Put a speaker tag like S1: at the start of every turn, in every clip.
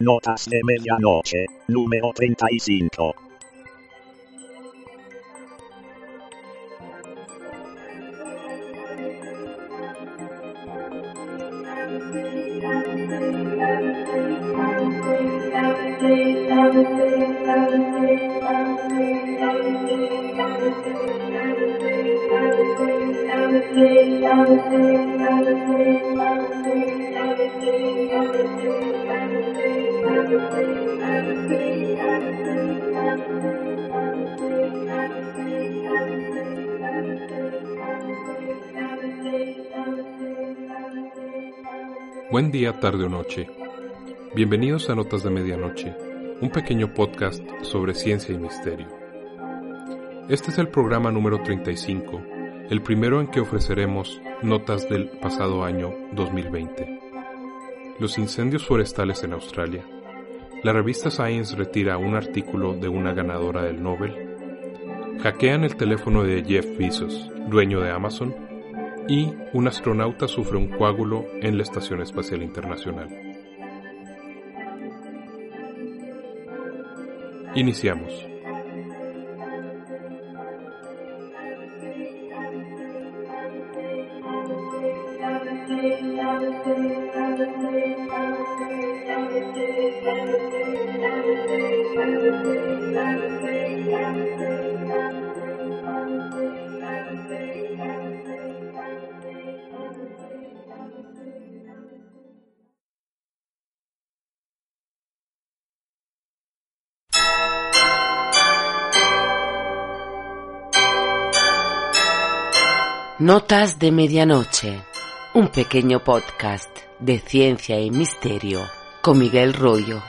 S1: Notas de Medianoche, número 35.
S2: Tarde o noche. Bienvenidos a Notas de Medianoche, un pequeño podcast sobre ciencia y misterio. Este es el programa número 35, el primero en que ofreceremos notas del pasado año 2020. Los incendios forestales en Australia. La revista Science retira un artículo de una ganadora del Nobel. Hackean el teléfono de Jeff Bezos, dueño de Amazon y un astronauta sufre un coágulo en la Estación Espacial Internacional. Iniciamos.
S3: Notas de Medianoche, un pequeño podcast de ciencia y misterio con Miguel Rollo.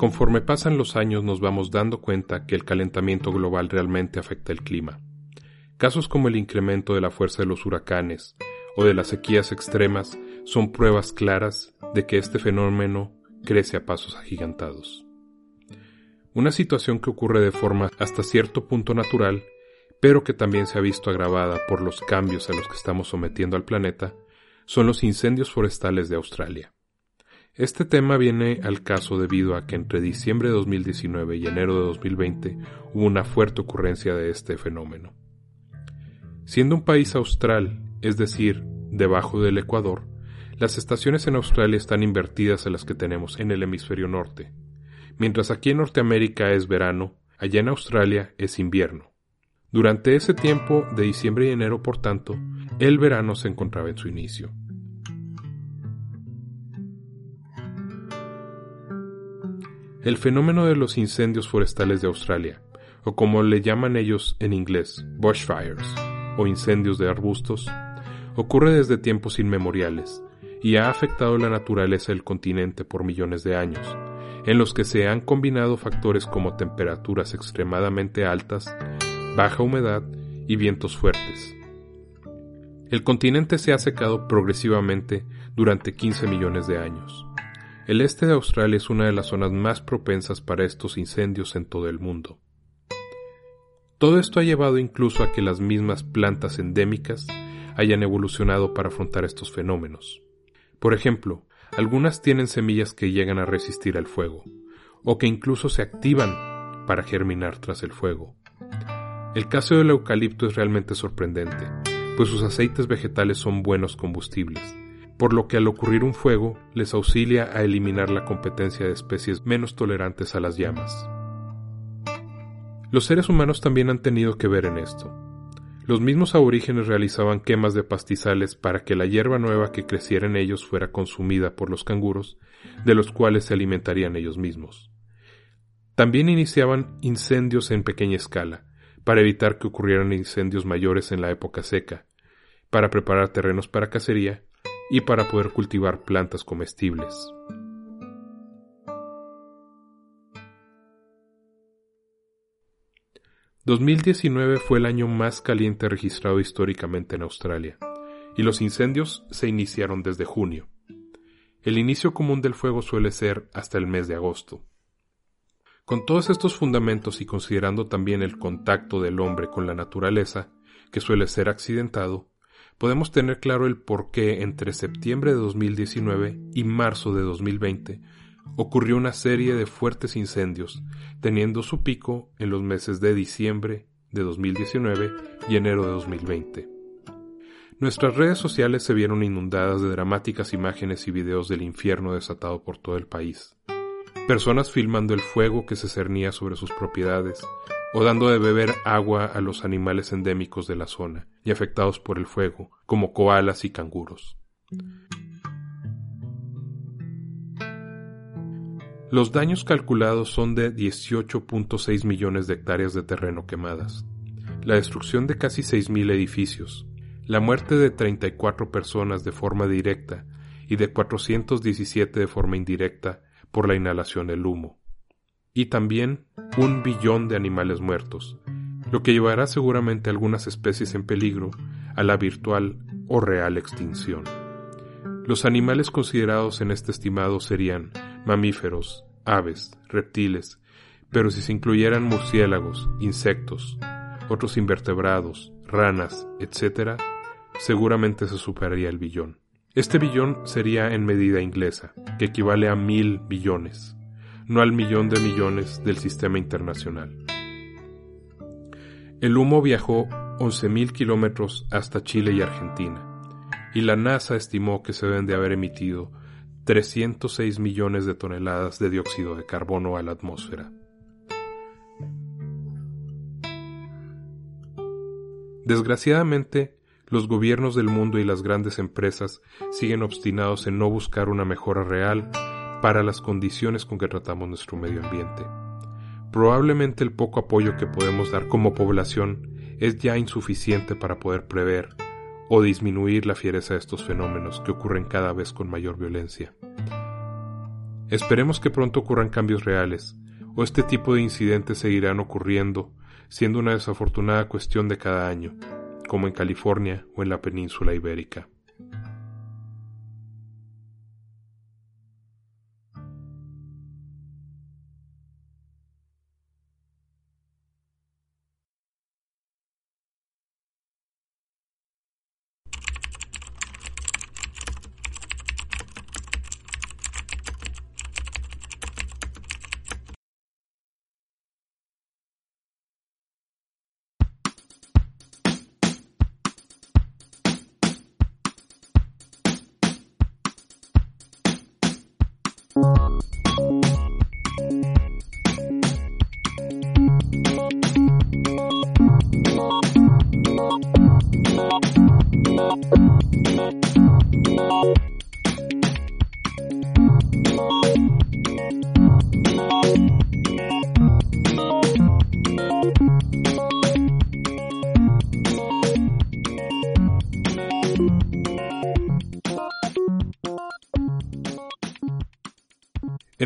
S2: Conforme pasan los años nos vamos dando cuenta que el calentamiento global realmente afecta el clima. Casos como el incremento de la fuerza de los huracanes o de las sequías extremas son pruebas claras de que este fenómeno crece a pasos agigantados. Una situación que ocurre de forma hasta cierto punto natural, pero que también se ha visto agravada por los cambios a los que estamos sometiendo al planeta, son los incendios forestales de Australia. Este tema viene al caso debido a que entre diciembre de 2019 y enero de 2020 hubo una fuerte ocurrencia de este fenómeno. Siendo un país austral, es decir, debajo del Ecuador, las estaciones en Australia están invertidas a las que tenemos en el hemisferio norte. Mientras aquí en Norteamérica es verano, allá en Australia es invierno. Durante ese tiempo, de diciembre y enero, por tanto, el verano se encontraba en su inicio. El fenómeno de los incendios forestales de Australia, o como le llaman ellos en inglés, bushfires, o incendios de arbustos, ocurre desde tiempos inmemoriales y ha afectado la naturaleza del continente por millones de años, en los que se han combinado factores como temperaturas extremadamente altas, baja humedad y vientos fuertes. El continente se ha secado progresivamente durante 15 millones de años. El este de Australia es una de las zonas más propensas para estos incendios en todo el mundo. Todo esto ha llevado incluso a que las mismas plantas endémicas hayan evolucionado para afrontar estos fenómenos. Por ejemplo, algunas tienen semillas que llegan a resistir al fuego, o que incluso se activan para germinar tras el fuego. El caso del eucalipto es realmente sorprendente, pues sus aceites vegetales son buenos combustibles, por lo que al ocurrir un fuego les auxilia a eliminar la competencia de especies menos tolerantes a las llamas. Los seres humanos también han tenido que ver en esto. Los mismos aborígenes realizaban quemas de pastizales para que la hierba nueva que creciera en ellos fuera consumida por los canguros, de los cuales se alimentarían ellos mismos. También iniciaban incendios en pequeña escala, para evitar que ocurrieran incendios mayores en la época seca, para preparar terrenos para cacería y para poder cultivar plantas comestibles. 2019 fue el año más caliente registrado históricamente en Australia, y los incendios se iniciaron desde junio. El inicio común del fuego suele ser hasta el mes de agosto. Con todos estos fundamentos y considerando también el contacto del hombre con la naturaleza, que suele ser accidentado, podemos tener claro el por qué entre septiembre de 2019 y marzo de 2020 ocurrió una serie de fuertes incendios, teniendo su pico en los meses de diciembre de 2019 y enero de 2020. Nuestras redes sociales se vieron inundadas de dramáticas imágenes y videos del infierno desatado por todo el país. Personas filmando el fuego que se cernía sobre sus propiedades, o dando de beber agua a los animales endémicos de la zona y afectados por el fuego, como koalas y canguros. Los daños calculados son de 18.6 millones de hectáreas de terreno quemadas, la destrucción de casi 6.000 edificios, la muerte de 34 personas de forma directa y de 417 de forma indirecta por la inhalación del humo, y también un billón de animales muertos, lo que llevará seguramente a algunas especies en peligro a la virtual o real extinción. Los animales considerados en este estimado serían mamíferos, aves, reptiles, pero si se incluyeran murciélagos, insectos, otros invertebrados, ranas, etc., seguramente se superaría el billón. Este billón sería en medida inglesa, que equivale a mil billones, no al millón de millones del sistema internacional. El humo viajó 11.000 kilómetros hasta Chile y Argentina, y la NASA estimó que se deben de haber emitido 306 millones de toneladas de dióxido de carbono a la atmósfera. Desgraciadamente, los gobiernos del mundo y las grandes empresas siguen obstinados en no buscar una mejora real para las condiciones con que tratamos nuestro medio ambiente. Probablemente el poco apoyo que podemos dar como población es ya insuficiente para poder prever o disminuir la fiereza de estos fenómenos que ocurren cada vez con mayor violencia. Esperemos que pronto ocurran cambios reales, o este tipo de incidentes seguirán ocurriendo, siendo una desafortunada cuestión de cada año, como en California o en la península ibérica.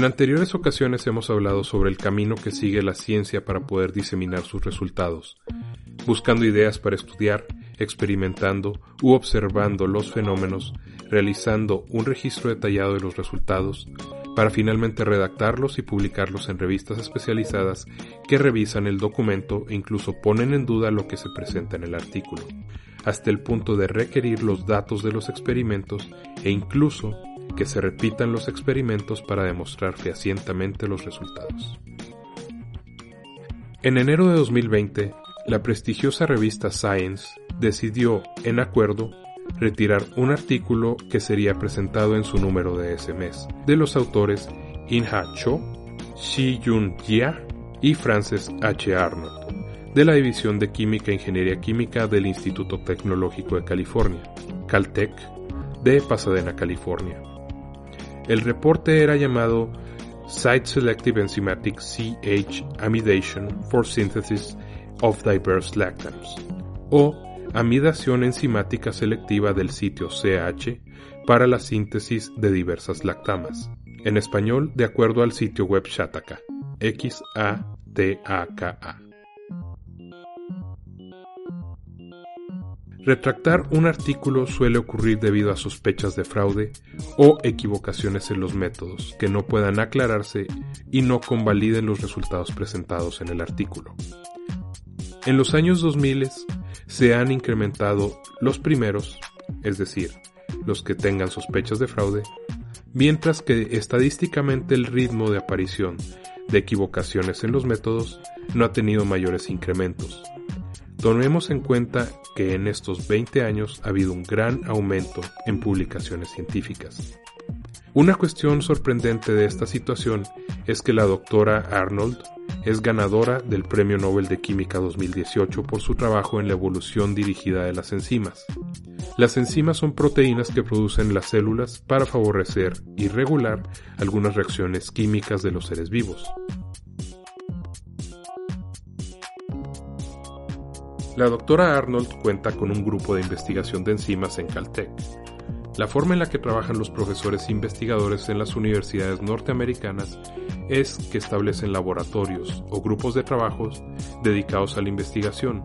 S2: En anteriores ocasiones hemos hablado sobre el camino que sigue la ciencia para poder diseminar sus resultados, buscando ideas para estudiar, experimentando u observando los fenómenos, realizando un registro detallado de los resultados, para finalmente redactarlos y publicarlos en revistas especializadas que revisan el documento e incluso ponen en duda lo que se presenta en el artículo, hasta el punto de requerir los datos de los experimentos e incluso que se repitan los experimentos para demostrar fehacientemente los resultados. En enero de 2020, la prestigiosa revista Science decidió, en acuerdo, retirar un artículo que sería presentado en su número de ese mes, de los autores In-Ha Cho, Shi-Yun Jia y Frances H. Arnold, de la División de Química e Ingeniería Química del Instituto Tecnológico de California, Caltech, de Pasadena, California. El reporte era llamado Site Selective Enzymatic CH Amidation for Synthesis of Diverse Lactams, o amidación enzimática selectiva del sitio CH para la síntesis de diversas lactamas. En español, de acuerdo al sitio web Shataka, X-A-T-A-K-A. Retractar un artículo suele ocurrir debido a sospechas de fraude o equivocaciones en los métodos que no puedan aclararse y no convaliden los resultados presentados en el artículo. En los años 2000 se han incrementado los primeros, es decir, los que tengan sospechas de fraude, mientras que estadísticamente el ritmo de aparición de equivocaciones en los métodos no ha tenido mayores incrementos. Tomemos en cuenta que en estos 20 años ha habido un gran aumento en publicaciones científicas. Una cuestión sorprendente de esta situación es que la doctora Arnold es ganadora del Premio Nobel de Química 2018 por su trabajo en la evolución dirigida de las enzimas. Las enzimas son proteínas que producen las células para favorecer y regular algunas reacciones químicas de los seres vivos. La doctora Arnold cuenta con un grupo de investigación de enzimas en Caltech, la forma en la que trabajan los profesores investigadores en las universidades norteamericanas es que establecen laboratorios o grupos de trabajos dedicados a la investigación,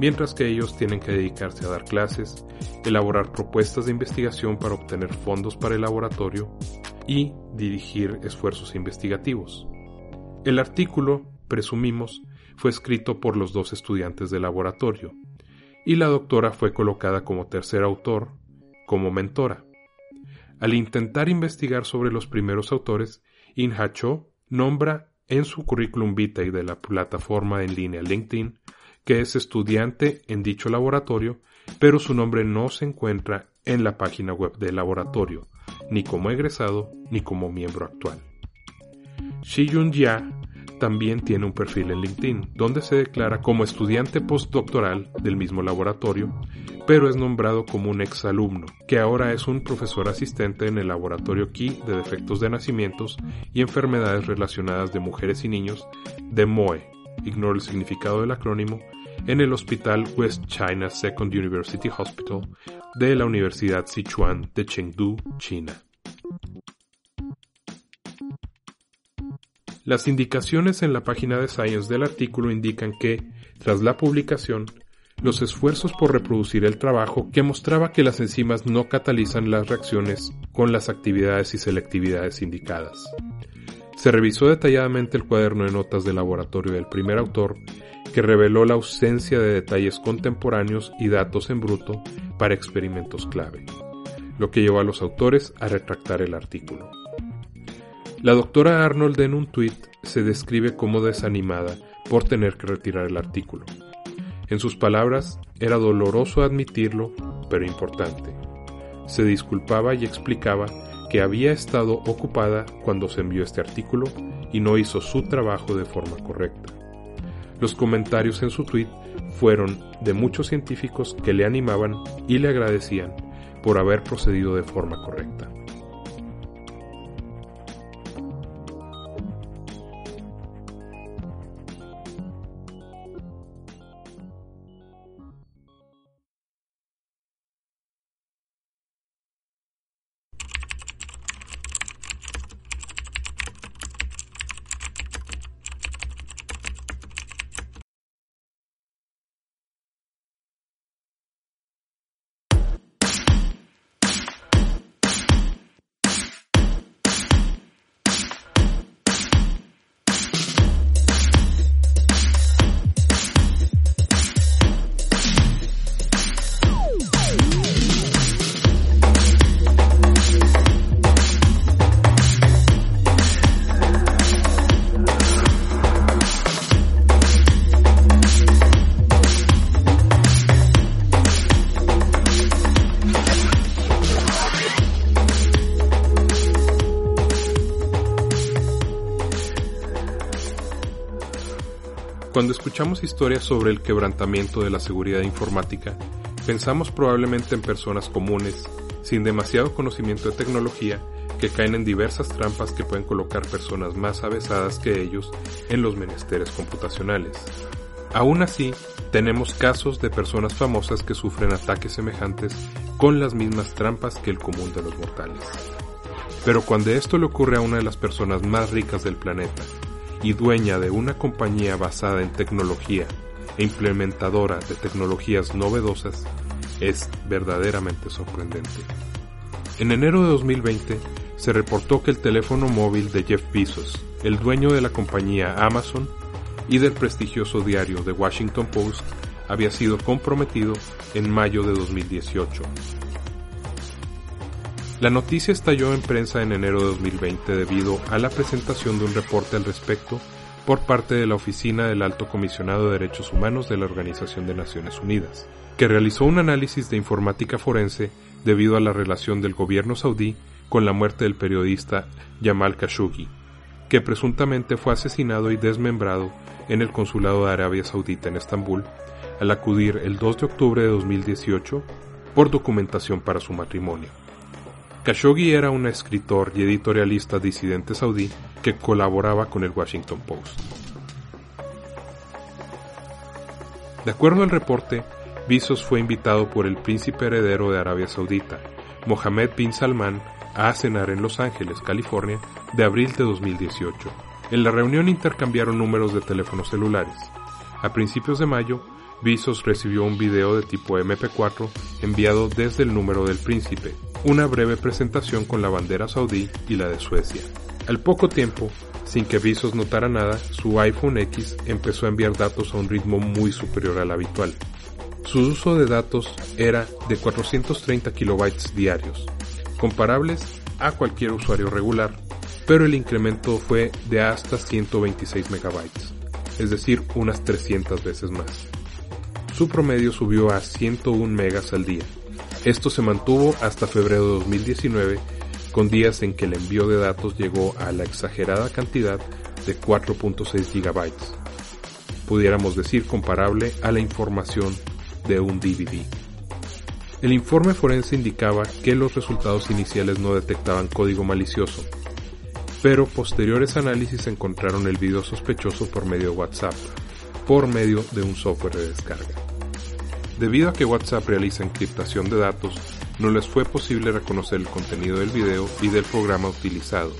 S2: mientras que ellos tienen que dedicarse a dar clases, elaborar propuestas de investigación para obtener fondos para el laboratorio y dirigir esfuerzos investigativos. El artículo, presumimos, fue escrito por los dos estudiantes del laboratorio, y la doctora fue colocada como tercer autor como mentora. Al intentar investigar sobre los primeros autores, Inha Cho nombra en su currículum vitae de la plataforma en línea LinkedIn que es estudiante en dicho laboratorio, pero su nombre no se encuentra en la página web del laboratorio, ni como egresado ni como miembro actual. Shi Yun Jia también tiene un perfil en LinkedIn, donde se declara como estudiante postdoctoral del mismo laboratorio, pero es nombrado como un exalumno, que ahora es un profesor asistente en el laboratorio Key de defectos de nacimientos y enfermedades relacionadas de mujeres y niños de MOE, ignoro el significado del acrónimo, en el Hospital West China Second University Hospital de la Universidad Sichuan de Chengdu, China. Las indicaciones en la página de Science del artículo indican que, tras la publicación, los esfuerzos por reproducir el trabajo que mostraba que las enzimas no catalizan las reacciones con las actividades y selectividades indicadas. Se revisó detalladamente el cuaderno de notas de laboratorio del primer autor, que reveló la ausencia de detalles contemporáneos y datos en bruto para experimentos clave, lo que llevó a los autores a retractar el artículo. La doctora Arnold en un tuit se describe como desanimada por tener que retirar el artículo. En sus palabras, era doloroso admitirlo, pero importante. Se disculpaba y explicaba que había estado ocupada cuando se envió este artículo y no hizo su trabajo de forma correcta. Los comentarios en su tuit fueron de muchos científicos que le animaban y le agradecían por haber procedido de forma correcta. Escuchamos historias sobre el quebrantamiento de la seguridad informática, pensamos probablemente en personas comunes, sin demasiado conocimiento de tecnología, que caen en diversas trampas que pueden colocar personas más avesadas que ellos en los menesteres computacionales. Aún así, tenemos casos de personas famosas que sufren ataques semejantes con las mismas trampas que el común de los mortales. Pero cuando esto le ocurre a una de las personas más ricas del planeta y dueña de una compañía basada en tecnología e implementadora de tecnologías novedosas, es verdaderamente sorprendente. En enero de 2020 se reportó que el teléfono móvil de Jeff Bezos, el dueño de la compañía Amazon y del prestigioso diario The Washington Post, había sido comprometido en mayo de 2018. La noticia estalló en prensa en enero de 2020 debido a la presentación de un reporte al respecto por parte de la Oficina del Alto Comisionado de Derechos Humanos de la Organización de Naciones Unidas, que realizó un análisis de informática forense debido a la relación del gobierno saudí con la muerte del periodista Jamal Khashoggi, que presuntamente fue asesinado y desmembrado en el consulado de Arabia Saudita en Estambul al acudir el 2 de octubre de 2018 por documentación para su matrimonio. Khashoggi era un escritor y editorialista disidente saudí que colaboraba con el Washington Post. De acuerdo al reporte, Bezos fue invitado por el príncipe heredero de Arabia Saudita, Mohammed bin Salman, a cenar en Los Ángeles, California, de abril de 2018. En la reunión intercambiaron números de teléfonos celulares. A principios de mayo, Bezos recibió un video de tipo MP4 enviado desde el número del príncipe, una breve presentación con la bandera saudí y la de Suecia. Al poco tiempo, sin que Bezos notara nada, su iPhone X empezó a enviar datos a un ritmo muy superior al habitual. Su uso de datos era de 430 kilobytes diarios, comparables a cualquier usuario regular, pero el incremento fue de hasta 126 megabytes, es decir, unas 300 veces más. Su promedio subió a 101 megas al día. Esto se mantuvo hasta febrero de 2019, con días en que el envío de datos llegó a la exagerada cantidad de 4.6 gigabytes, pudiéramos decir comparable a la información de un DVD. El informe forense indicaba que los resultados iniciales no detectaban código malicioso, pero posteriores análisis encontraron el video sospechoso por medio de WhatsApp, por medio de un software de descarga. Debido a que WhatsApp realiza encriptación de datos, no les fue posible reconocer el contenido del video y del programa utilizado.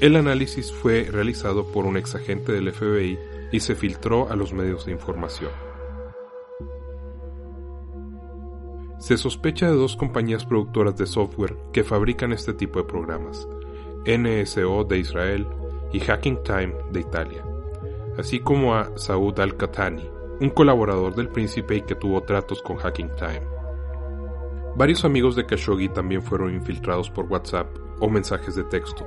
S2: El análisis fue realizado por un exagente del FBI y se filtró a los medios de información. Se sospecha de dos compañías productoras de software que fabrican este tipo de programas, NSO de Israel y Hacking Time de Italia, así como a Saud Al-Qahtani, un colaborador del príncipe y que tuvo tratos con Hacking Time. Varios amigos de Khashoggi también fueron infiltrados por WhatsApp o mensajes de texto.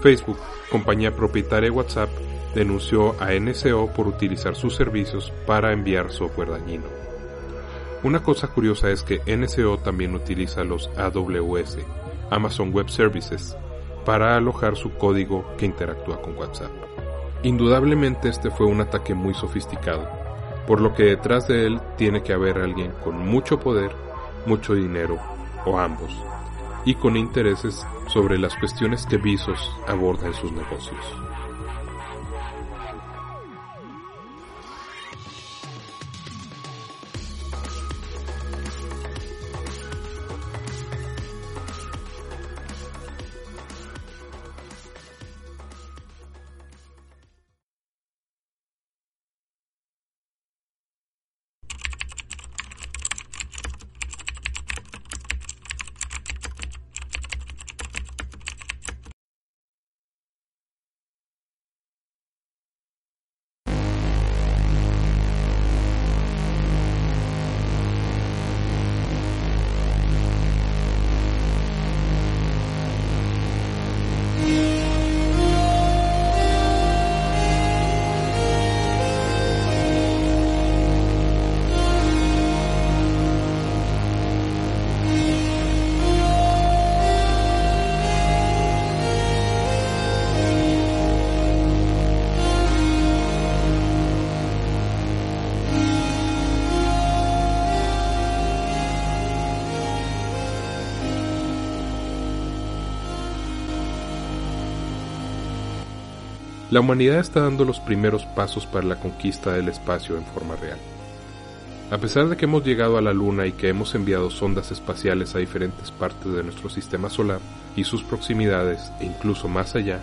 S2: Facebook, compañía propietaria de WhatsApp, denunció a NSO por utilizar sus servicios para enviar software dañino. Una cosa curiosa es que NSO también utiliza los AWS, Amazon Web Services, para alojar su código que interactúa con WhatsApp. Indudablemente este fue un ataque muy sofisticado, por lo que detrás de él tiene que haber alguien con mucho poder, mucho dinero o ambos, y con intereses sobre las cuestiones que Visos aborda en sus negocios. La humanidad está dando los primeros pasos para la conquista del espacio en forma real. A pesar de que hemos llegado a la Luna y que hemos enviado sondas espaciales a diferentes partes de nuestro sistema solar y sus proximidades e incluso más allá,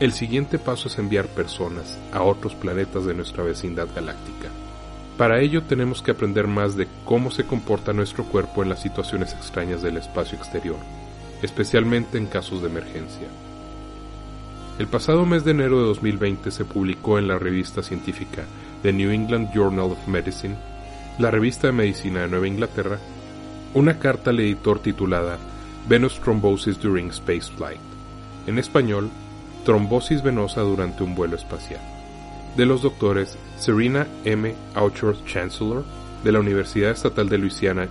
S2: el siguiente paso es enviar personas a otros planetas de nuestra vecindad galáctica. Para ello tenemos que aprender más de cómo se comporta nuestro cuerpo en las situaciones extrañas del espacio exterior, especialmente en casos de emergencia. El pasado mes de enero de 2020 se publicó en la revista científica The New England Journal of Medicine, la revista de medicina de Nueva Inglaterra, una carta al editor titulada Venous Thrombosis During Spaceflight, en español, trombosis venosa durante un vuelo espacial, de los doctores Serena M. Auchor Chancellor, de la Universidad Estatal de Luisiana,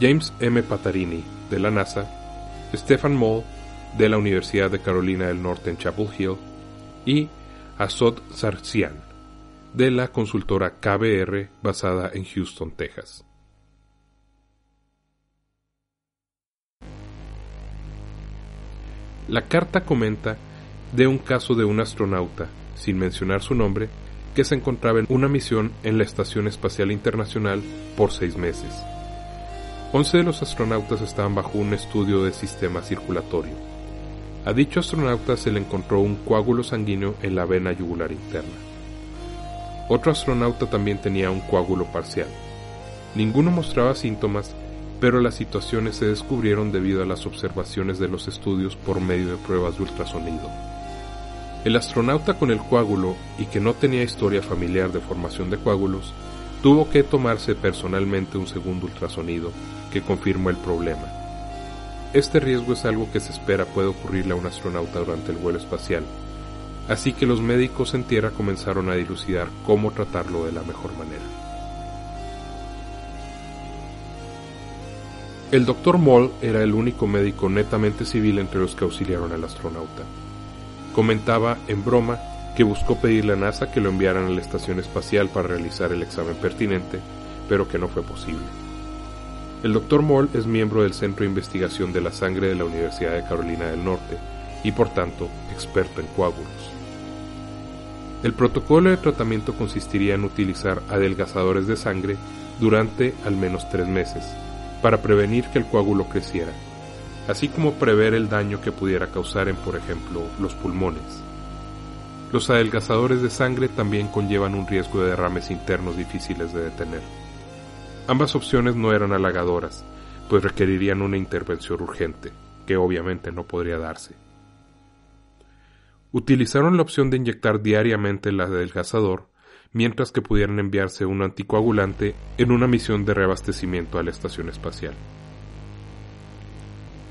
S2: James M. Patarini, de la NASA, Stefan Moll, de la Universidad de Carolina del Norte en Chapel Hill, y Asod Sarsian, de la consultora KBR basada en Houston, Texas. La carta comenta de un caso de un astronauta, sin mencionar su nombre, que se encontraba en una misión en la Estación Espacial Internacional por seis meses. Once de los astronautas estaban bajo un estudio de sistema circulatorio. A dicho astronauta se le encontró un coágulo sanguíneo en la vena yugular interna. Otro astronauta también tenía un coágulo parcial. Ninguno mostraba síntomas, pero las situaciones se descubrieron debido a las observaciones de los estudios por medio de pruebas de ultrasonido. El astronauta con el coágulo y que no tenía historia familiar de formación de coágulos tuvo que tomarse personalmente un segundo ultrasonido que confirmó el problema. Este riesgo es algo que se espera puede ocurrirle a un astronauta durante el vuelo espacial, así que los médicos en tierra comenzaron a dilucidar cómo tratarlo de la mejor manera. El doctor Moll era el único médico netamente civil entre los que auxiliaron al astronauta. Comentaba en broma que buscó pedirle a NASA que lo enviaran a la estación espacial para realizar el examen pertinente, pero que no fue posible. El Dr. Moll es miembro del Centro de Investigación de la Sangre de la Universidad de Carolina del Norte y por tanto experto en coágulos. El protocolo de tratamiento consistiría en utilizar adelgazadores de sangre durante al menos tres meses para prevenir que el coágulo creciera así como prever el daño que pudiera causar en, por ejemplo, los pulmones. Los adelgazadores de sangre también conllevan un riesgo de derrames internos difíciles de detener. Ambas opciones no eran halagadoras, pues requerirían una intervención urgente, que obviamente no podría darse. Utilizaron la opción de inyectar diariamente el adelgazador, mientras que pudieran enviarse un anticoagulante en una misión de reabastecimiento a la estación espacial.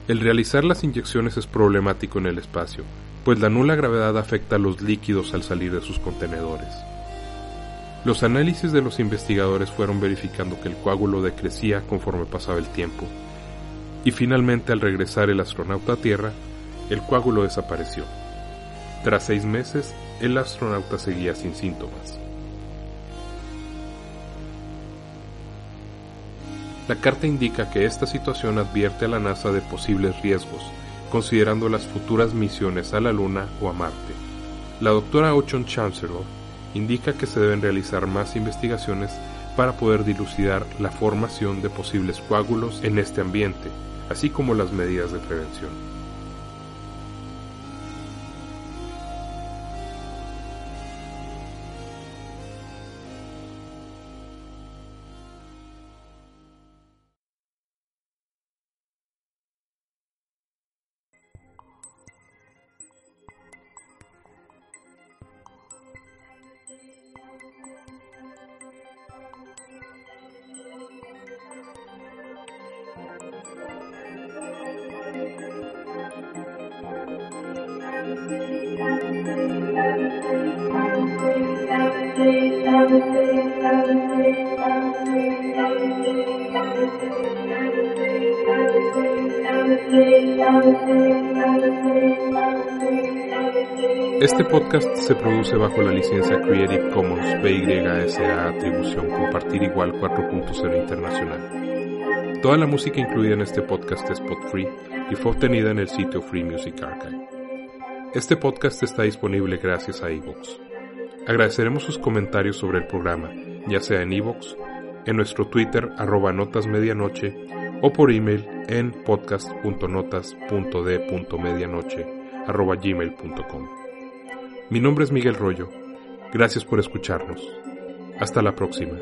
S2: El realizar las inyecciones es problemático en el espacio, pues la nula gravedad afecta a los líquidos al salir de sus contenedores. Los análisis de los investigadores fueron verificando que el coágulo decrecía conforme pasaba el tiempo, y finalmente al regresar el astronauta a Tierra, el coágulo desapareció. Tras seis meses, el astronauta seguía sin síntomas. La carta indica que esta situación advierte a la NASA de posibles riesgos, considerando las futuras misiones a la Luna o a Marte. La doctora Ochon Chancellor indica que se deben realizar más investigaciones para poder dilucidar la formación de posibles coágulos en este ambiente, así como las medidas de prevención. Este podcast se produce bajo la licencia Creative Commons PYSA Atribución Compartir Igual 4.0 Internacional. Toda la música incluida en este podcast es pod free y fue obtenida en el sitio Free Music Archive. Este podcast está disponible gracias a iVoox. Agradeceremos sus comentarios sobre el programa, ya sea en iVoox, en nuestro Twitter arroba notasmedianoche o por email en podcast.notas.d.medianoche arroba gmail.com. Mi nombre es Miguel Rollo. Gracias por escucharnos. Hasta la próxima.